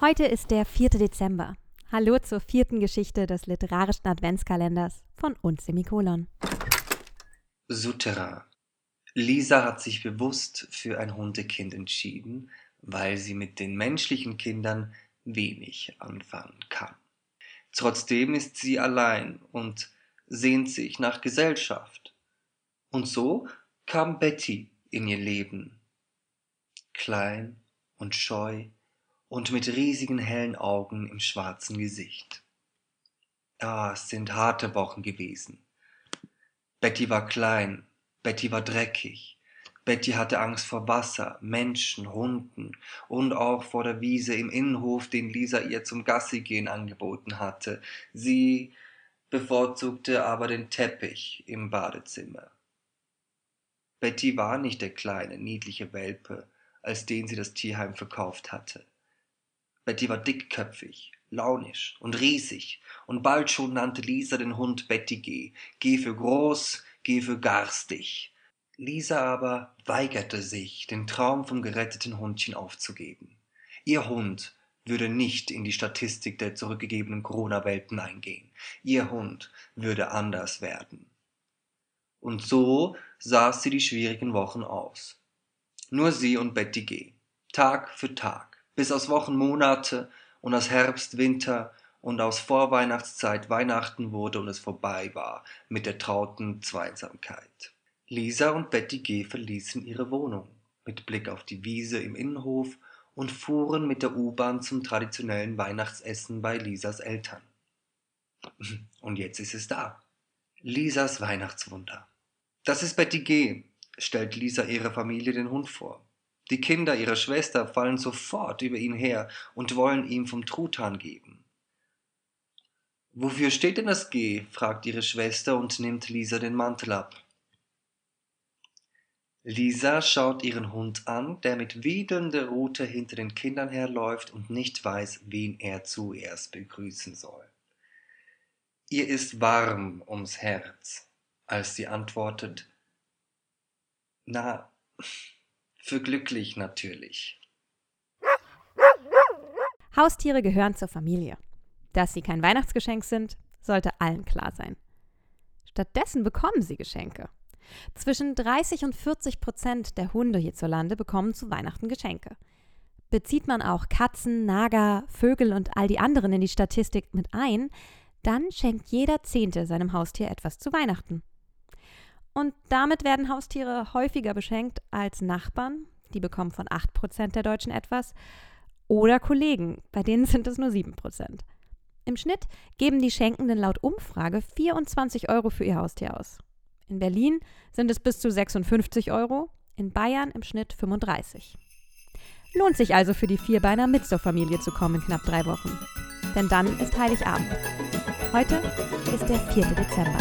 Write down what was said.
Heute ist der 4. Dezember. Hallo zur vierten Geschichte des literarischen Adventskalenders von uns Semikolon. Souterrain. Lisa hat sich bewusst für ein Hundekind entschieden, weil sie mit den menschlichen Kindern wenig anfangen kann. Trotzdem ist sie allein und sehnt sich nach Gesellschaft. Und so kam Betty in ihr Leben. Klein und scheu und mit riesigen hellen Augen im schwarzen Gesicht. Ah, es sind harte Wochen gewesen. Betty war klein, Betty war dreckig, Betty hatte Angst vor Wasser, Menschen, Hunden und auch vor der Wiese im Innenhof, den Lisa ihr zum Gassigehen angeboten hatte. Sie bevorzugte aber den Teppich im Badezimmer. Betty war nicht der kleine, niedliche Welpe, als den sie das Tierheim verkauft hatte. Betty war dickköpfig, launisch und riesig, und bald schon nannte Lisa den Hund Betty G. G für groß, G für garstig. Lisa aber weigerte sich, den Traum vom geretteten Hundchen aufzugeben. Ihr Hund würde nicht in die Statistik der zurückgegebenen Corona-Welpen eingehen. Ihr Hund würde anders werden. Und so saß sie die schwierigen Wochen aus. Nur sie und Betty G. Tag für Tag bis aus Wochen Monate und aus Herbst Winter und aus Vorweihnachtszeit Weihnachten wurde und es vorbei war mit der trauten Zweisamkeit. Lisa und Betty G. verließen ihre Wohnung mit Blick auf die Wiese im Innenhof und fuhren mit der U-Bahn zum traditionellen Weihnachtsessen bei Lisas Eltern. Und jetzt ist es da. Lisas Weihnachtswunder. Das ist Betty G., stellt Lisa ihrer Familie den Hund vor. Die Kinder ihrer Schwester fallen sofort über ihn her und wollen ihm vom Truthahn geben. Wofür steht denn das G? fragt ihre Schwester und nimmt Lisa den Mantel ab. Lisa schaut ihren Hund an, der mit wedelnder Rute hinter den Kindern herläuft und nicht weiß, wen er zuerst begrüßen soll. Ihr ist warm ums Herz, als sie antwortet, na, für glücklich natürlich. Haustiere gehören zur Familie. Dass sie kein Weihnachtsgeschenk sind, sollte allen klar sein. Stattdessen bekommen sie Geschenke. Zwischen 30 und 40 Prozent der Hunde hierzulande bekommen zu Weihnachten Geschenke. Bezieht man auch Katzen, Nager, Vögel und all die anderen in die Statistik mit ein, dann schenkt jeder Zehnte seinem Haustier etwas zu Weihnachten. Und damit werden Haustiere häufiger beschenkt als Nachbarn, die bekommen von 8% der Deutschen etwas, oder Kollegen, bei denen sind es nur 7%. Im Schnitt geben die Schenkenden laut Umfrage 24 Euro für ihr Haustier aus. In Berlin sind es bis zu 56 Euro, in Bayern im Schnitt 35. Lohnt sich also für die Vierbeiner mit zur Familie zu kommen in knapp drei Wochen. Denn dann ist Heiligabend. Heute ist der 4. Dezember.